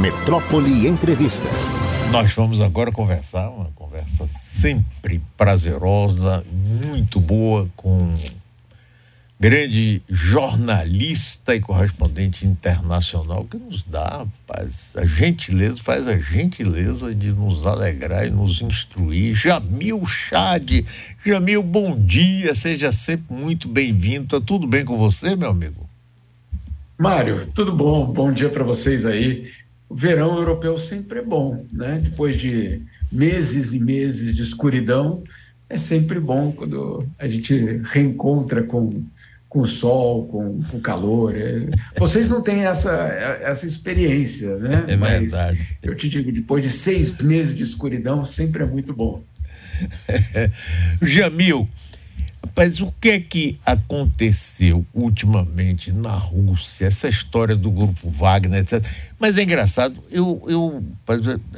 Metrópole Entrevista. Nós vamos agora conversar, uma conversa sempre prazerosa, muito boa, com grande jornalista e correspondente internacional que nos dá rapaz, a gentileza, faz a gentileza de nos alegrar e nos instruir. Jamil Chad. Jamil, bom dia, seja sempre muito bem-vindo. Tá tudo bem com você, meu amigo? Mário, tudo bom? Bom dia para vocês aí. O verão europeu sempre é bom, né? Depois de meses e meses de escuridão, é sempre bom quando a gente reencontra com com sol, com, com calor. É, vocês não têm essa, essa experiência, né? É Mas verdade. Eu te digo, depois de seis meses de escuridão, sempre é muito bom. Jamil, rapaz, o que é que aconteceu ultimamente na Rússia? Essa história do grupo Wagner, etc. Mas é engraçado, eu, eu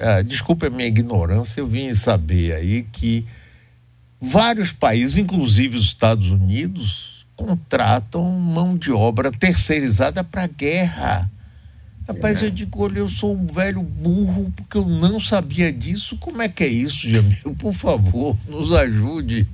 ah, desculpe a minha ignorância, eu vim saber aí que vários países, inclusive os Estados Unidos, contratam mão de obra terceirizada para guerra. Rapaz, é. eu digo, olha, eu sou um velho burro porque eu não sabia disso. Como é que é isso, Jamil? Por favor, nos ajude.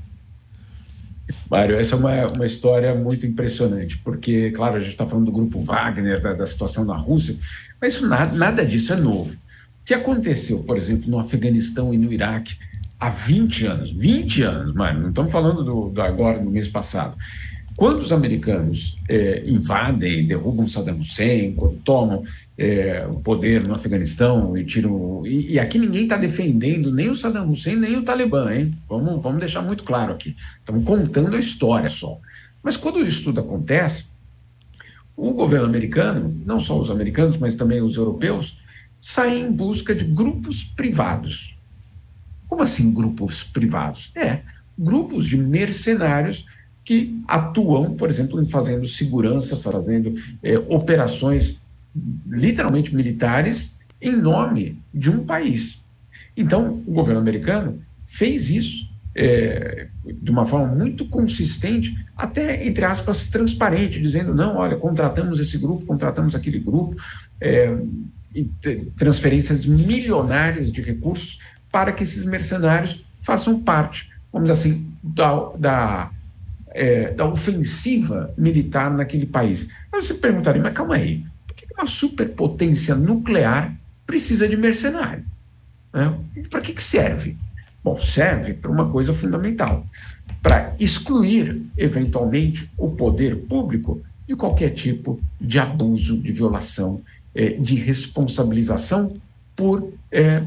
Mário, essa é uma, uma história muito impressionante, porque, claro, a gente está falando do grupo Wagner, da, da situação na Rússia, mas nada, nada disso é novo. O que aconteceu, por exemplo, no Afeganistão e no Iraque há 20 anos, 20 anos, Mário, não estamos falando do, do agora, no mês passado. Quando os americanos é, invadem, derrubam Saddam Hussein, quando tomam é, o poder no Afeganistão e tiram. E, e aqui ninguém está defendendo nem o Saddam Hussein nem o Talibã, hein? Vamos, vamos deixar muito claro aqui. Estamos contando a história só. Mas quando isso tudo acontece, o governo americano, não só os americanos, mas também os europeus, saem em busca de grupos privados. Como assim grupos privados? É, grupos de mercenários que atuam, por exemplo, em fazendo segurança, fazendo é, operações literalmente militares em nome de um país. Então, o governo americano fez isso é, de uma forma muito consistente, até, entre aspas, transparente, dizendo: não, olha, contratamos esse grupo, contratamos aquele grupo, é, transferências milionárias de recursos para que esses mercenários façam parte, vamos dizer assim, da, da é, da ofensiva militar naquele país. Aí você perguntaria, mas calma aí, uma superpotência nuclear precisa de mercenário? Né? Para que, que serve? Bom, serve para uma coisa fundamental: para excluir, eventualmente, o poder público de qualquer tipo de abuso, de violação, é, de responsabilização por é,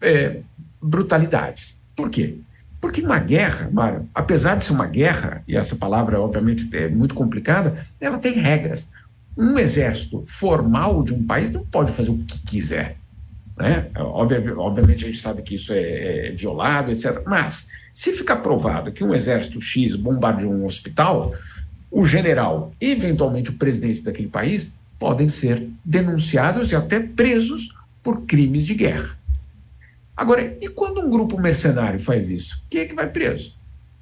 é, brutalidades. Por quê? Porque uma guerra, Mário, apesar de ser uma guerra, e essa palavra obviamente é muito complicada, ela tem regras. Um exército formal de um país não pode fazer o que quiser. Né? Obviamente a gente sabe que isso é, é violado, etc. Mas, se ficar provado que um exército X bombardeou um hospital, o general, eventualmente o presidente daquele país, podem ser denunciados e até presos por crimes de guerra. Agora, e quando um grupo mercenário faz isso? Quem é que vai preso?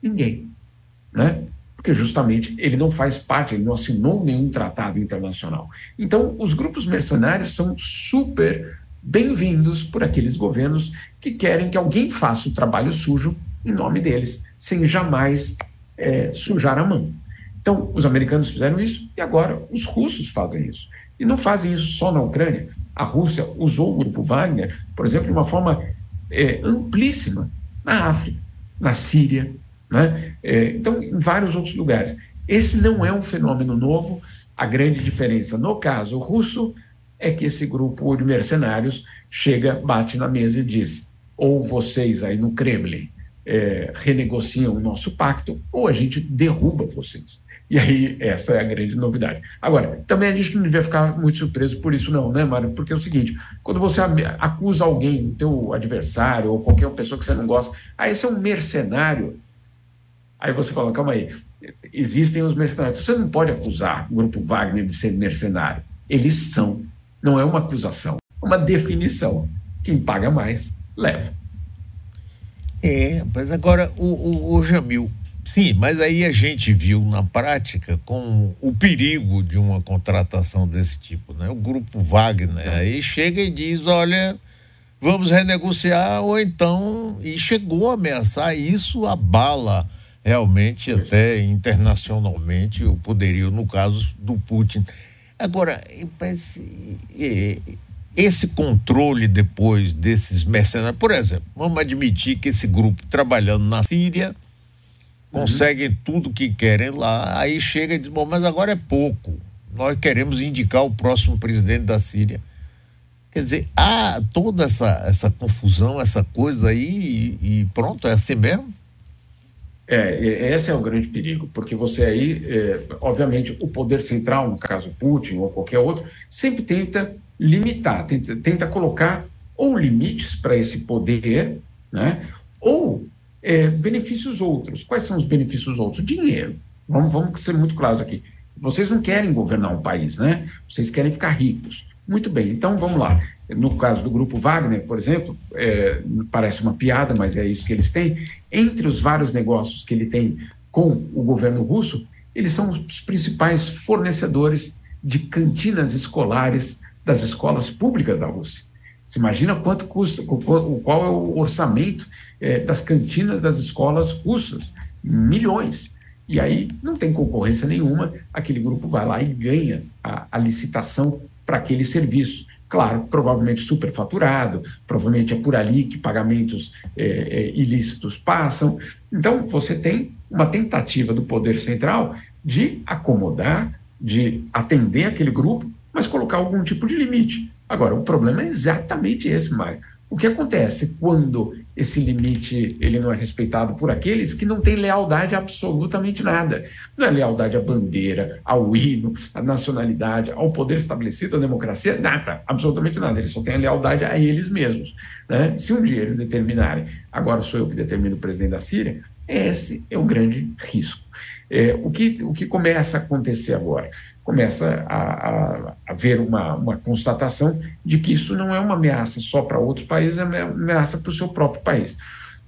Ninguém. Né? Porque justamente ele não faz parte, ele não assinou nenhum tratado internacional. Então, os grupos mercenários são super bem-vindos por aqueles governos que querem que alguém faça o trabalho sujo em nome deles, sem jamais é, sujar a mão. Então, os americanos fizeram isso e agora os russos fazem isso. E não fazem isso só na Ucrânia. A Rússia usou o grupo Wagner, por exemplo, de uma forma é, amplíssima na África, na Síria, né? É, então, em vários outros lugares. Esse não é um fenômeno novo. A grande diferença, no caso russo, é que esse grupo de mercenários chega, bate na mesa e diz: ou vocês aí no Kremlin é, renegociam o nosso pacto, ou a gente derruba vocês. E aí, essa é a grande novidade. Agora, também a gente não devia ficar muito surpreso por isso, não, né, Mário? Porque é o seguinte: quando você acusa alguém, teu adversário ou qualquer pessoa que você não gosta, ah, esse é um mercenário. Aí você fala, calma aí, existem os mercenários. Você não pode acusar o grupo Wagner de ser mercenário. Eles são. Não é uma acusação, é uma definição. Quem paga mais, leva. É, mas agora, o, o, o Jamil, Sim, mas aí a gente viu na prática com o perigo de uma contratação desse tipo, né? O grupo Wagner aí chega e diz, olha, vamos renegociar ou então e chegou a ameaçar isso abala realmente até internacionalmente o poderio no caso do Putin. Agora, esse controle depois desses mercenários, por exemplo, vamos admitir que esse grupo trabalhando na Síria conseguem uhum. tudo que querem lá, aí chega e diz, bom, mas agora é pouco. Nós queremos indicar o próximo presidente da Síria. Quer dizer, há toda essa, essa confusão, essa coisa aí, e, e pronto, é assim mesmo? É, esse é o grande perigo, porque você aí, é, obviamente, o poder central, no caso Putin ou qualquer outro, sempre tenta limitar, tenta, tenta colocar ou limites para esse poder, né, ou é, benefícios outros. Quais são os benefícios outros? Dinheiro. Vamos, vamos ser muito claros aqui. Vocês não querem governar um país, né? Vocês querem ficar ricos. Muito bem, então vamos lá. No caso do grupo Wagner, por exemplo, é, parece uma piada, mas é isso que eles têm. Entre os vários negócios que ele tem com o governo russo, eles são os principais fornecedores de cantinas escolares das escolas públicas da Rússia. Você imagina quanto custa, qual é o orçamento é, das cantinas das escolas russas? Milhões. E aí não tem concorrência nenhuma, aquele grupo vai lá e ganha a, a licitação para aquele serviço. Claro, provavelmente superfaturado, provavelmente é por ali que pagamentos é, é, ilícitos passam. Então, você tem uma tentativa do poder central de acomodar, de atender aquele grupo, mas colocar algum tipo de limite. Agora, o problema é exatamente esse, Mário. O que acontece quando esse limite ele não é respeitado por aqueles que não têm lealdade a absolutamente nada? Não é lealdade à bandeira, ao hino, à nacionalidade, ao poder estabelecido, à democracia, nada, absolutamente nada. Eles só têm a lealdade a eles mesmos. Né? Se um dia eles determinarem, agora sou eu que determino o presidente da Síria, esse é o grande risco. É, o, que, o que começa a acontecer agora? Começa a, a, haver uma, uma constatação de que isso não é uma ameaça só para outros países, é uma ameaça para o seu próprio país.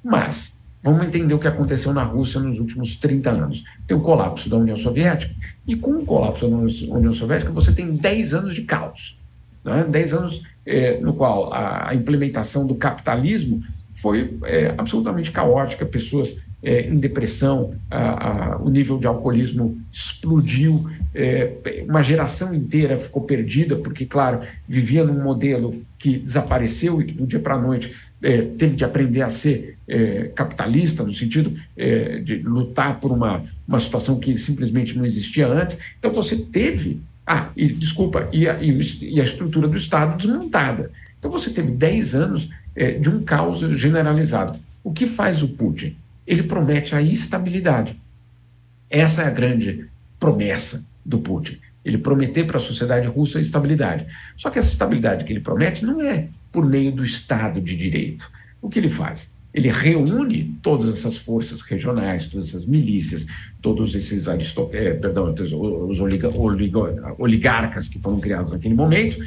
Mas vamos entender o que aconteceu na Rússia nos últimos 30 anos. Tem o colapso da União Soviética, e com o colapso da União Soviética, você tem 10 anos de caos. Né? 10 anos é, no qual a, a implementação do capitalismo foi é, absolutamente caótica, pessoas é, em depressão, a, a, o nível de alcoolismo explodiu, é, uma geração inteira ficou perdida, porque, claro, vivia num modelo que desapareceu e que do dia para a noite é, teve de aprender a ser é, capitalista, no sentido é, de lutar por uma, uma situação que simplesmente não existia antes. Então, você teve. Ah, e, desculpa, e a, e a estrutura do Estado desmontada. Então, você teve 10 anos é, de um caos generalizado. O que faz o Putin? Ele promete a estabilidade. Essa é a grande promessa do Putin. Ele prometer para a sociedade russa a estabilidade. Só que essa estabilidade que ele promete não é por meio do Estado de Direito. O que ele faz? Ele reúne todas essas forças regionais, todas essas milícias, todos esses. Eh, perdão, os oliga... oligarcas que foram criados naquele momento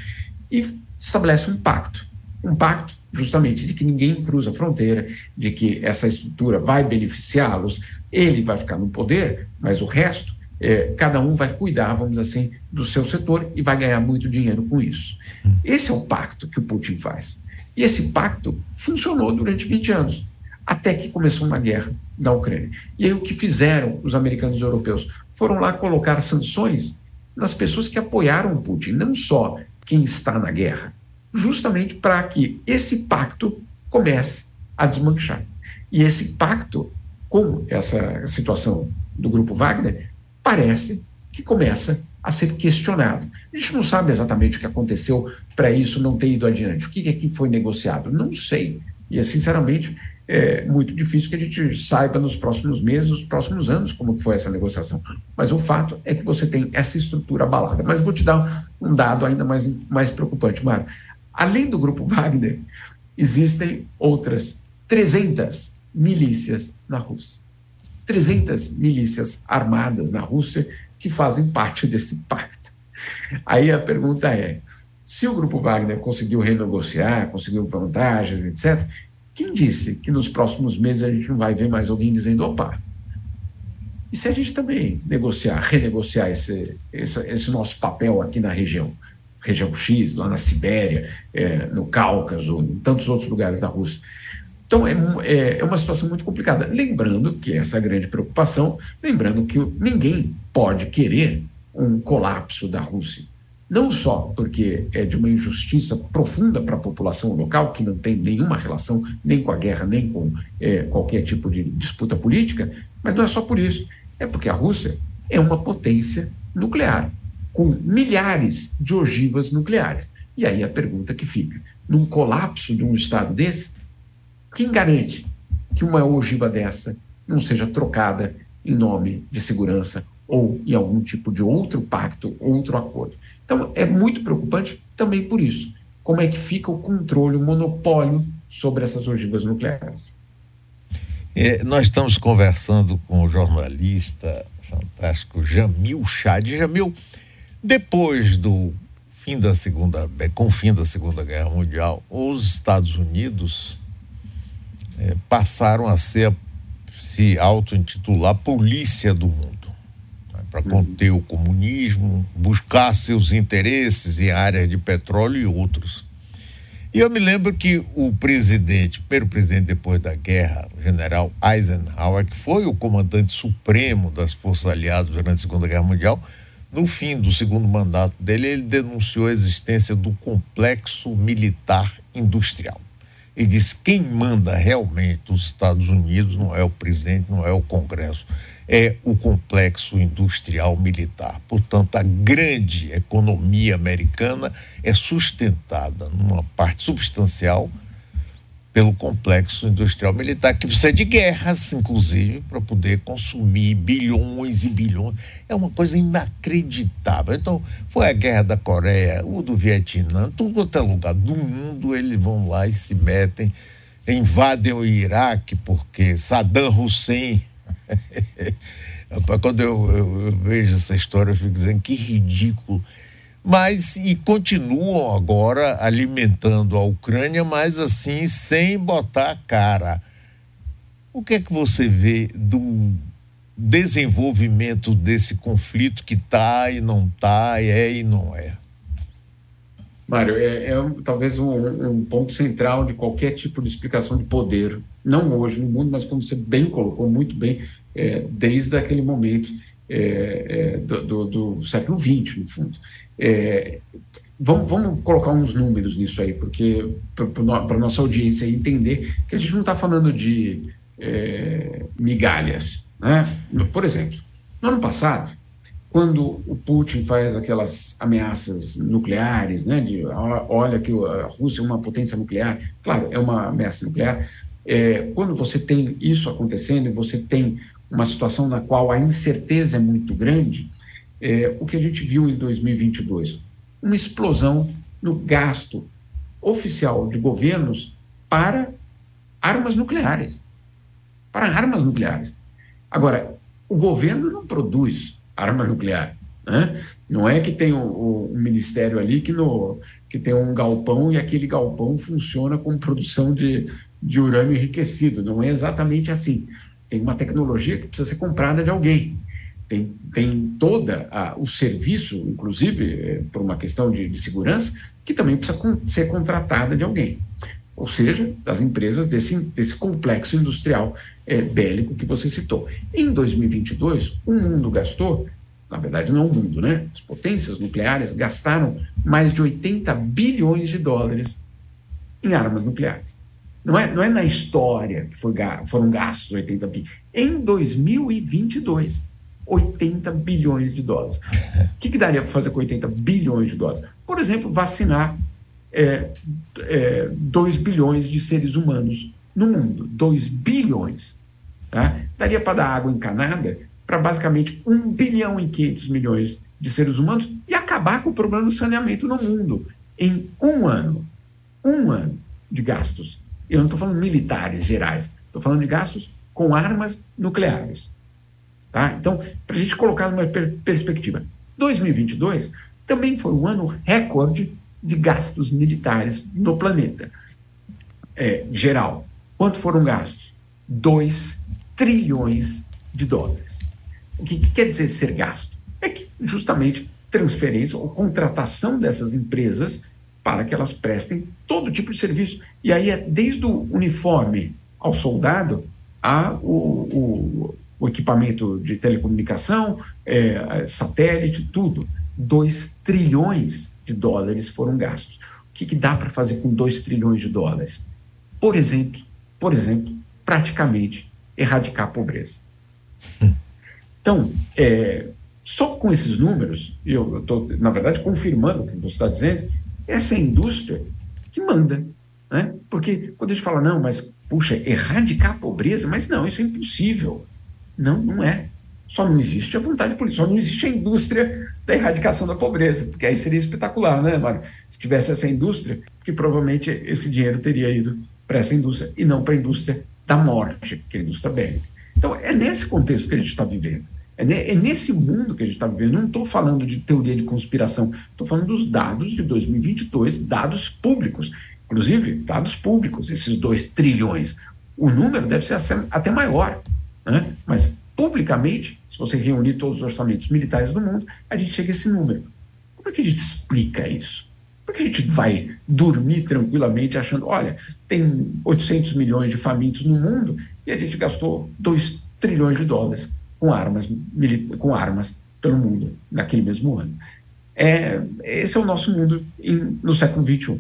e estabelece um pacto. Um pacto justamente de que ninguém cruza a fronteira, de que essa estrutura vai beneficiá-los, ele vai ficar no poder, mas o resto, é, cada um vai cuidar, vamos dizer assim, do seu setor e vai ganhar muito dinheiro com isso. Esse é o pacto que o Putin faz. E esse pacto funcionou durante 20 anos, até que começou uma guerra da Ucrânia. E aí o que fizeram os americanos e europeus? Foram lá colocar sanções nas pessoas que apoiaram o Putin, não só quem está na guerra, justamente para que esse pacto comece a desmanchar. E esse pacto, com essa situação do grupo Wagner, parece que começa a ser questionado. A gente não sabe exatamente o que aconteceu para isso não ter ido adiante. O que é que foi negociado? Não sei. E, sinceramente, é muito difícil que a gente saiba nos próximos meses, nos próximos anos, como foi essa negociação. Mas o fato é que você tem essa estrutura abalada. Mas vou te dar um dado ainda mais, mais preocupante, Mário. Além do grupo Wagner, existem outras 300 milícias na Rússia. 300 milícias armadas na Rússia que fazem parte desse pacto. Aí a pergunta é: se o grupo Wagner conseguiu renegociar, conseguiu vantagens, etc., quem disse que nos próximos meses a gente não vai ver mais alguém dizendo: opa, E se a gente também negociar, renegociar esse, esse, esse nosso papel aqui na região, região X, lá na Sibéria, é, no Cáucaso, em tantos outros lugares da Rússia. Então, é, é, é, uma situação muito complicada. Lembrando que essa grande preocupação, lembrando que ninguém pode querer um colapso da Rússia. Não só porque é de uma injustiça profunda para a população local, que não tem nenhuma relação nem com a guerra, nem com é, qualquer tipo de disputa política, mas não é só por isso. É porque a Rússia é uma potência nuclear, com milhares de ogivas nucleares. E aí a pergunta que fica: num colapso de um Estado desse, quem garante que uma ogiva dessa não seja trocada em nome de segurança ou em algum tipo de outro pacto, outro acordo? Então, é muito preocupante também por isso. Como é que fica o controle, o monopólio sobre essas ogivas nucleares? É, nós estamos conversando com o jornalista fantástico Jamil Chad. Jamil, depois do fim da segunda, é, com o fim da Segunda Guerra Mundial, os Estados Unidos é, passaram a ser se auto-intitular polícia do mundo para conter o comunismo, buscar seus interesses em áreas de petróleo e outros. E eu me lembro que o presidente, primeiro presidente depois da guerra, o general Eisenhower, que foi o comandante supremo das forças aliadas durante a Segunda Guerra Mundial, no fim do segundo mandato dele, ele denunciou a existência do complexo militar industrial. Ele disse: quem manda realmente os Estados Unidos não é o presidente, não é o Congresso, é o complexo industrial militar. Portanto, a grande economia americana é sustentada numa parte substancial pelo complexo industrial militar, que precisa de guerras, inclusive, para poder consumir bilhões e bilhões. É uma coisa inacreditável. Então, foi a guerra da Coreia, o do Vietnã, tudo outro lugar do mundo, eles vão lá e se metem, invadem o Iraque, porque Saddam Hussein Quando eu, eu, eu, vejo essa história, eu fico dizendo que ridículo. Mas, e continuam agora alimentando a Ucrânia, mas assim, sem botar a cara. O que é que você vê do desenvolvimento desse conflito que está e não está, é e não é? Mário, é, é talvez um, um, ponto central de qualquer tipo de explicação de poder, não hoje no mundo, mas como você bem colocou, muito bem, é, desde aquele momento é, é do, do, do, século XX, no fundo. É, vamos, vamos, colocar uns números nisso aí, porque para a nossa audiência entender que a gente não está falando de é, migalhas. Né? Por exemplo, no ano passado, quando o Putin faz aquelas ameaças nucleares, né, de olha que a Rússia é uma potência nuclear, claro, é uma ameaça nuclear. É, quando você tem isso acontecendo você tem uma situação na qual a incerteza é muito grande, é, o que a gente viu em 2022? Uma explosão no gasto oficial de governos para armas nucleares. Para armas nucleares. Agora, o governo não produz arma nuclear. Né? Não é que tem um, um, ministério ali que, no, que tem um galpão e aquele galpão funciona com produção de, de urânio enriquecido. Não é exatamente assim. Tem uma tecnologia que precisa ser comprada de alguém. Tem, tem toda a, o serviço, inclusive é, por uma questão de, de segurança, que também precisa con ser contratada de alguém ou seja, das empresas desse, desse complexo industrial é, bélico que você citou. Em 2022, o mundo gastou, na verdade não o mundo, né? As potências nucleares gastaram mais de 80 bilhões de dólares em armas nucleares. Não é, não é na história que foi, foram gastos 80 bilhões. Em 2022, 80 bilhões de dólares. O que, que daria para fazer com 80 bilhões de dólares? Por exemplo, vacinar é, é, 2 bilhões de seres humanos no mundo. 2 bilhões. Tá? Daria para dar água encanada para basicamente 1 bilhão e 500 milhões de seres humanos e acabar com o problema do saneamento no mundo em um ano. Um ano de gastos. Eu não estou falando militares gerais, estou falando de gastos com armas nucleares. Tá? Então, para a gente colocar numa per perspectiva, 2022 também foi um ano recorde de gastos militares no planeta. É, geral. Quanto foram gastos? 2 trilhões de dólares. O que, que quer dizer ser gasto? É que justamente transferência ou contratação dessas empresas para que elas prestem todo tipo de serviço. E aí é desde o uniforme ao soldado a o, o, o equipamento de telecomunicação, é, satélite, tudo. 2 trilhões de dólares foram gastos. O que, que dá para fazer com 2 trilhões de dólares? Por exemplo, por exemplo, praticamente erradicar a pobreza. Então, é, só com esses números, eu estou, na verdade, confirmando o que você está dizendo, essa é a indústria que manda. Né? Porque quando a gente fala, não, mas, puxa, erradicar a pobreza, mas não, isso é impossível. Não, não é. Só não existe a vontade política, só não existe a indústria da erradicação da pobreza, porque aí seria espetacular, né, Mário? Se tivesse essa indústria, que provavelmente esse dinheiro teria ido para essa indústria e não para a indústria da morte, que é a indústria bélica. Então, é nesse contexto que a gente está vivendo. É, é, nesse mundo que a gente está vivendo. Não estou falando de teoria de conspiração, estou falando dos dados de 2022, dados públicos. Inclusive, dados públicos, esses 2 trilhões. O número deve ser até maior. Né? Mas, publicamente, se você reunir todos os orçamentos militares do mundo, a gente chega a esse número. Como é que a gente explica isso? Por que a gente vai dormir tranquilamente achando, olha, tem 800 milhões de famintos no mundo e a gente gastou 2 trilhões de dólares com armas, com armas pelo mundo naquele mesmo ano. É, esse é o nosso mundo em, no século XXI.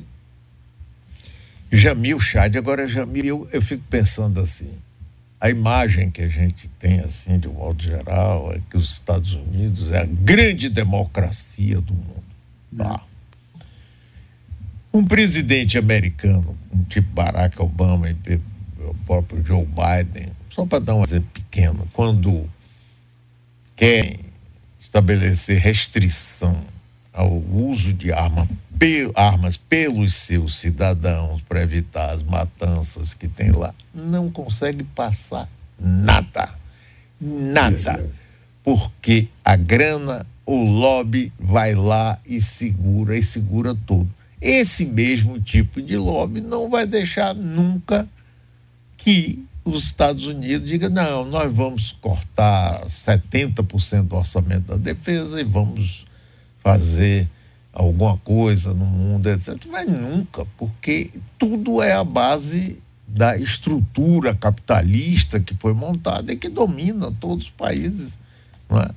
Jamil Chad, agora Jamil, eu, eu fico pensando assim, a imagem que a gente tem assim de um modo geral é que os Estados Unidos é a grande democracia do mundo. Tá? Um presidente americano, um tipo Barack Obama e o próprio Joe Biden, só para dar um exemplo pequeno, quando querem estabelecer restrição ao uso de arma, pe, armas pelos seus cidadãos para evitar as matanças que tem lá, não consegue passar nada. Nada. Porque a grana, o lobby vai lá e segura, e segura tudo. Esse mesmo tipo de lobby não vai deixar nunca que os Estados Unidos digam, não, nós vamos cortar 70% do orçamento da defesa e vamos fazer alguma coisa no mundo, etc. Mas nunca, porque tudo é a base da estrutura capitalista que foi montada e que domina todos os países. Não é?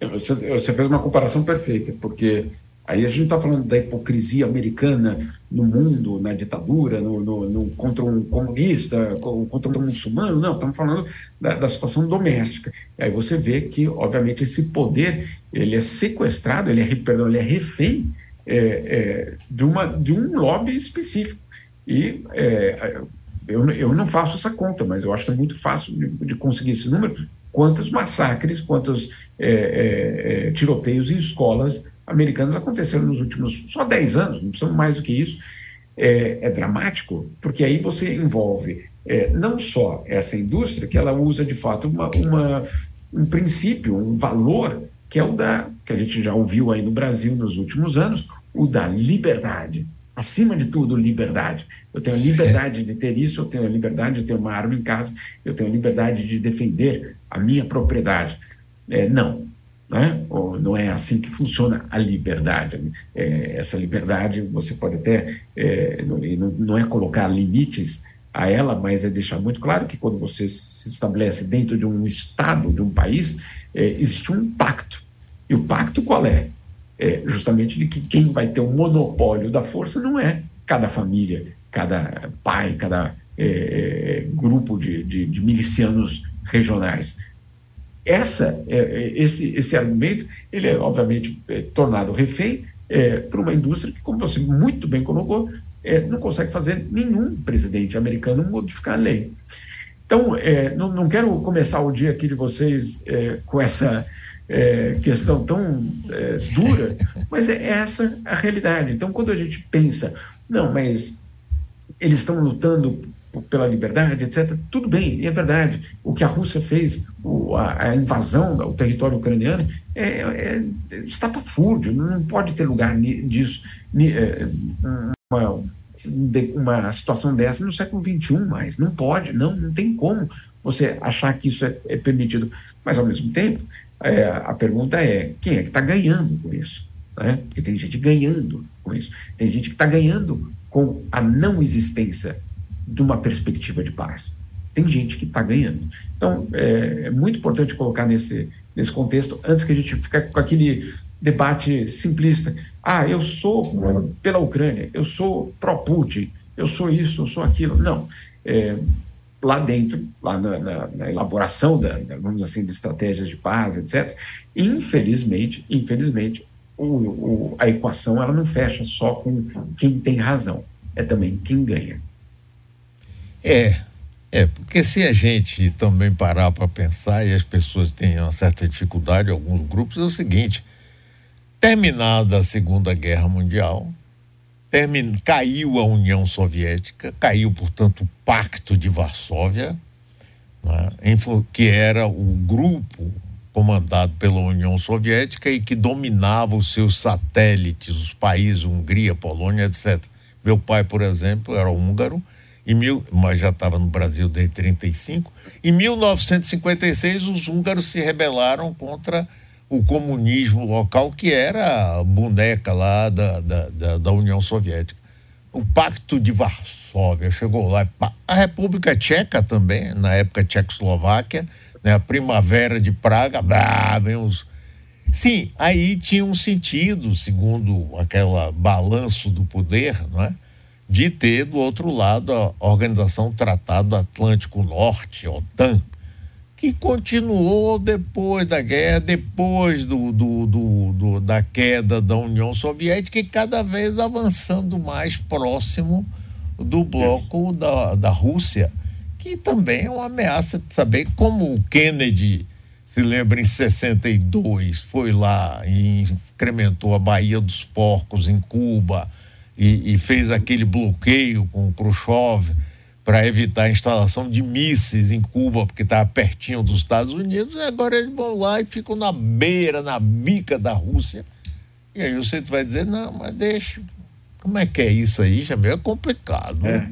É, você, você fez uma comparação perfeita, porque Aí a gente está falando da hipocrisia americana no mundo, na ditadura, no, no, no, contra um comunista, contra um muçulmano, não, estamos falando da, da, situação doméstica. Aí você vê que, obviamente, esse poder ele é sequestrado, ele é, perdão, ele é refém é, é, de, uma, de um lobby específico. E é, eu, eu não faço essa conta, mas eu acho que é muito fácil de, de conseguir esse número. Quantos massacres, quantos é, é, é, tiroteios em escolas americanas aconteceram nos últimos só 10 anos, não precisamos mais do que isso. É, é dramático, porque aí você envolve é, não só essa indústria, que ela usa de fato uma, uma, um princípio, um valor, que é o da, que a gente já ouviu aí no Brasil nos últimos anos, o da liberdade. Acima de tudo, liberdade. Eu tenho liberdade de ter isso, eu tenho liberdade de ter uma arma em casa, eu tenho liberdade de defender a minha propriedade. É, não, né? Não é assim que funciona a liberdade. É, essa liberdade você pode até, é, não, não é colocar limites a ela, mas é deixar muito claro que quando você se estabelece dentro de um Estado, de um país, é, existe um pacto. E o pacto qual é? é? Justamente de que quem vai ter o monopólio da força não é cada família, cada pai, cada é, é, grupo de, de, de milicianos regionais essa, é, é, esse, esse argumento, ele é obviamente é, tornado refém é, por uma indústria que, como você muito bem colocou, é, não consegue fazer nenhum presidente americano modificar a lei. Então, é, não, não, quero começar o dia aqui de vocês com essa questão tão dura, mas é essa a realidade. Então, quando a gente pensa, não, mas eles estão lutando pela liberdade, etc. Tudo bem, é verdade. O que a Rússia fez, o, a, a, invasão do território ucraniano, é, é, é estapafúrdio, não pode ter lugar disso, é, uma uma situação dessa no século XXI mais. Não pode, não, não tem como você achar que isso é, é permitido. Mas, ao mesmo tempo, é, a pergunta é: quem é que está ganhando com isso? Né? Porque tem gente ganhando com isso. Tem gente que está ganhando com a não existência de uma perspectiva de paz. Tem gente que está ganhando. Então, é, é, muito importante colocar nesse, nesse contexto, antes que a gente fique com aquele debate simplista. Ah, eu sou pela Ucrânia, eu sou pró-Putin, eu sou isso, eu sou aquilo. Não. É, lá dentro, lá na, na, na elaboração da, da, vamos assim, de estratégias de paz, etc. Infelizmente, infelizmente, o, o, a equação ela não fecha só com quem tem razão, é também quem ganha. É, é, porque se a gente também parar para pensar e as pessoas têm uma certa dificuldade, alguns grupos, é o seguinte: terminada a Segunda Guerra Mundial, termin... caiu a União Soviética, caiu, portanto, o Pacto de Varsóvia, né, que era o grupo comandado pela União Soviética e que dominava os seus satélites, os países, Hungria, Polônia, etc. Meu pai, por exemplo, era húngaro, e mil, mas já estava no Brasil desde 1935. Em 1956, os húngaros se rebelaram contra o comunismo local, que era a boneca lá da, da, da, da União Soviética. O Pacto de Varsóvia chegou lá. A República Tcheca também, na época Tchecoslováquia, né, a Primavera de Praga, vem os... Sim, aí tinha um sentido, segundo aquele balanço do poder, não é? De ter do outro lado a Organização Tratado Atlântico Norte, OTAN, que continuou depois da guerra, depois do, do, do, do, da queda da União Soviética e cada vez avançando mais próximo do bloco da, da Rússia, que também é uma ameaça de saber como o Kennedy se lembra em 62 foi lá e incrementou a Baía dos Porcos em Cuba e, e fez aquele bloqueio com o Khrushchev para evitar a instalação de mísseis em Cuba, porque estava pertinho dos Estados Unidos, e agora eles vão lá e ficam na beira, na bica da Rússia. E aí você vai dizer, não, mas deixa. Como é que é isso aí? Já é complicado. É.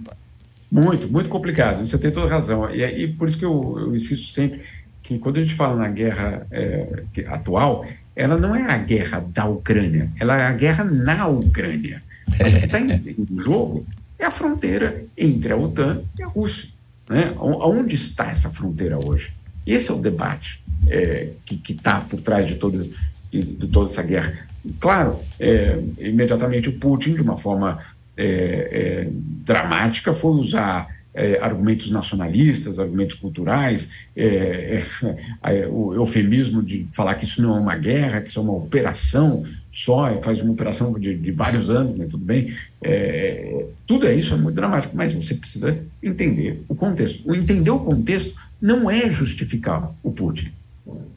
Muito, muito complicado. Você tem toda razão. E, e por isso que eu, eu, insisto sempre que quando a gente fala na guerra é, atual, ela não é a guerra da Ucrânia, ela é a guerra na Ucrânia. Mas o que está em, em jogo é a fronteira entre a OTAN e a Rússia. Né? Onde está essa fronteira hoje? Esse é o debate é, que está por trás de, todo, de, de, toda essa guerra. Claro, é, imediatamente o Putin, de uma forma é, é dramática, foi usar é, argumentos nacionalistas, argumentos culturais, é, é, o eufemismo de falar que isso não é uma guerra, que isso é uma operação só, faz uma operação de, de vários anos, né, tudo bem. É, tudo é isso, é muito dramático, mas você precisa entender o contexto. O entender o contexto não é justificar o Putin.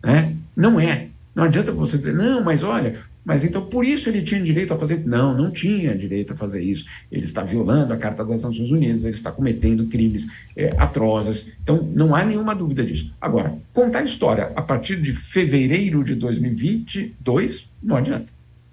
Né? Não é. Não adianta você dizer, não, mas olha, mas então por isso ele tinha direito a fazer. Não, não tinha direito a fazer isso. Ele está violando a Carta das Nações Unidas, ele está cometendo crimes é, atrozes. Então não há nenhuma dúvida disso. Agora, contar a história a partir de fevereiro de 2022 não adianta.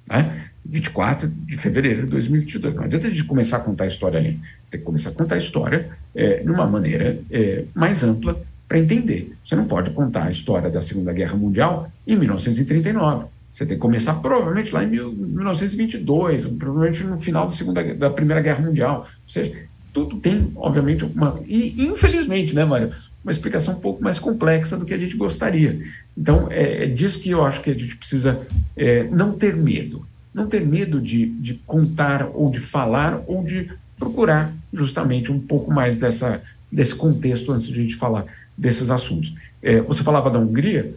Né? 24 de fevereiro de 2022. Não adianta gente começar a contar a história ali. Tem que começar a contar a história é, de uma maneira é, mais ampla para entender. Você não pode contar a história da Segunda Guerra Mundial em 1939 você tem que começar provavelmente lá em 1922, provavelmente no final da, segunda, da Primeira Guerra Mundial. Ou seja, tudo tem, obviamente, uma. E, infelizmente, né, Mário? Uma explicação um pouco mais complexa do que a gente gostaria. Então, é, é disso que eu acho que a gente precisa é, não ter medo. Não ter medo de, de contar, ou de falar, ou de procurar justamente um pouco mais dessa, desse contexto antes de a gente falar desses assuntos. É, você falava da Hungria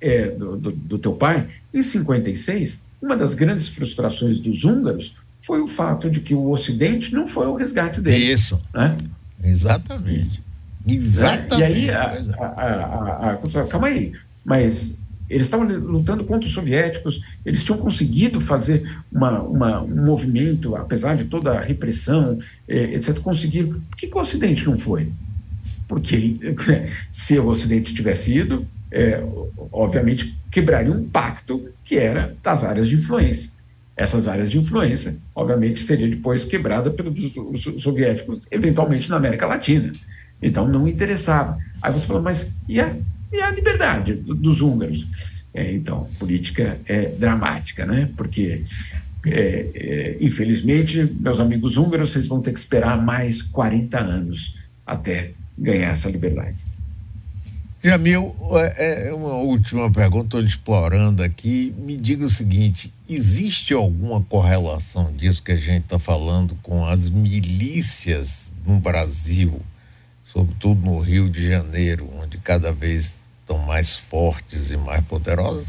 é, do, do, do teu pai, em 56, uma das grandes frustrações dos húngaros foi o fato de que o Ocidente não foi o resgate deles. Isso. Né? Exatamente. Exatamente. E aí, a, a, a, calma aí, mas eles estavam lutando contra os soviéticos, eles tinham conseguido fazer uma, uma, um movimento, apesar de toda a repressão, eh, etc., conseguiram. Por que, que o Ocidente não foi? Porque se o Ocidente tivesse ido, é, obviamente, quebraria um pacto que era das áreas de influência. essas áreas de influência, obviamente, seria depois quebrada pelos soviéticos, eventualmente na América Latina. Então, não interessava. Aí você fala, mas e a, e a liberdade dos húngaros? É, então, política é dramática, né? Porque, é, é, infelizmente, meus amigos húngaros, vocês vão ter que esperar mais 40 anos até ganhar essa liberdade. Jamil, é, é uma última pergunta, estou explorando aqui. Me diga o seguinte: existe alguma correlação disso que a gente está falando com as milícias no Brasil, sobretudo no Rio de Janeiro, onde cada vez estão mais fortes e mais poderosas?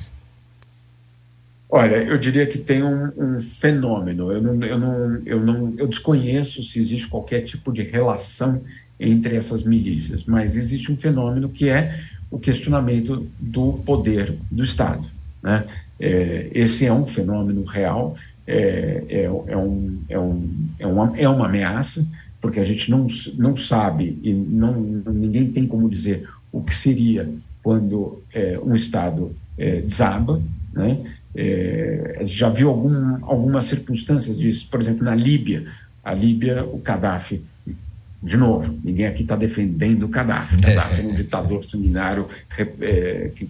Olha, eu diria que tem um, um fenômeno. Eu não, eu, não, eu, não, eu desconheço se existe qualquer tipo de relação entre essas milícias, mas existe um fenômeno que é o questionamento do poder do Estado. Né? É, esse é um fenômeno real, é, é, é, um, é, um, é, uma, é uma ameaça, porque a gente não, não sabe e não, ninguém tem como dizer o que seria quando é, um Estado é, desaba. Né? É, já viu algum, algumas circunstâncias disso, por exemplo, na Líbia. A Líbia, o Gaddafi de novo, ninguém aqui está defendendo o Gaddafi. Gaddafi é um ditador sanguinário é, que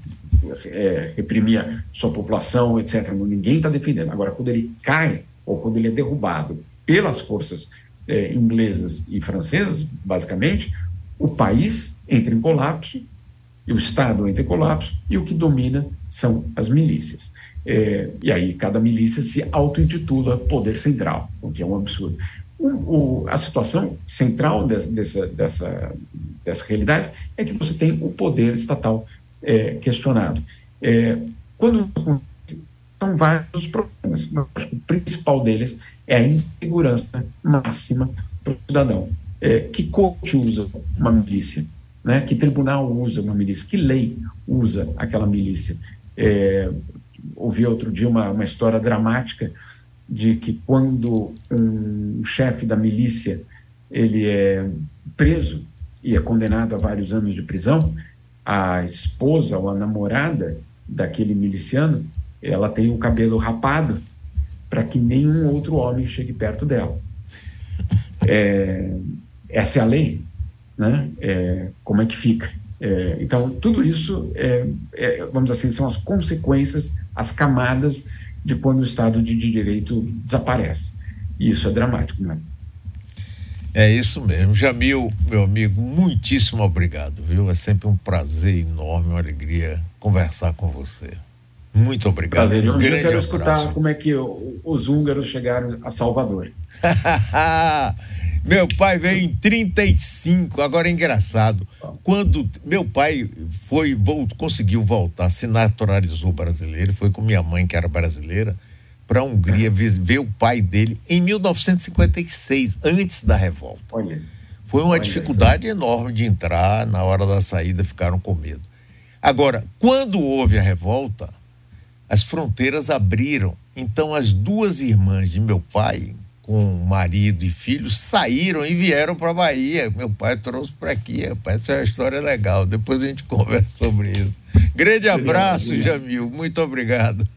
é, reprimia sua população, etc. Ninguém está defendendo. Agora, quando ele cai, ou quando ele é derrubado pelas forças é, inglesas e francesas, basicamente, o país entra em colapso, e o Estado entra em colapso, e o que domina são as milícias. É, e aí cada milícia se auto-intitula poder central, o que é um absurdo. O, o, a situação central de, dessa, dessa, dessa realidade é que você tem o poder estatal é, questionado. É, quando são vários problemas, mas acho que o principal deles é a insegurança máxima para o cidadão. É, que corte usa uma milícia? Né? Que tribunal usa uma milícia? Que lei usa aquela milícia? É, ouvi outro dia uma, uma história dramática de que quando um chefe da milícia ele é preso e é condenado a vários anos de prisão, a esposa ou a namorada daquele miliciano, ela tem o cabelo rapado para que nenhum outro homem chegue perto dela. É, essa é a lei, né? É, como é que fica? É, então, tudo isso, é, é, vamos assim, são as consequências, as camadas de quando o Estado de Direito desaparece. E isso é dramático, né? É isso mesmo. Jamil, meu amigo, muitíssimo obrigado, viu? É sempre um prazer enorme, uma alegria conversar com você. Muito obrigado. Prazer. Um eu quero abraço. escutar como é que os húngaros chegaram a Salvador. Meu pai veio em 35. Agora é engraçado. Quando meu pai foi, conseguiu voltar, se naturalizou brasileiro, foi com minha mãe, que era brasileira, para a Hungria ver o pai dele em 1956, antes da revolta. Olha, foi uma dificuldade enorme de entrar, na hora da saída ficaram com medo. Agora, quando houve a revolta, as fronteiras abriram. Então, as duas irmãs de meu pai, com marido e filhos, saíram e vieram para a Bahia. Meu pai trouxe para aqui, rapaz. Essa é uma história legal. Depois a gente conversa sobre isso. Grande abraço, Jamil. Muito obrigado.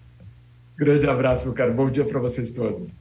Grande abraço, meu cara. Bom dia para vocês todos.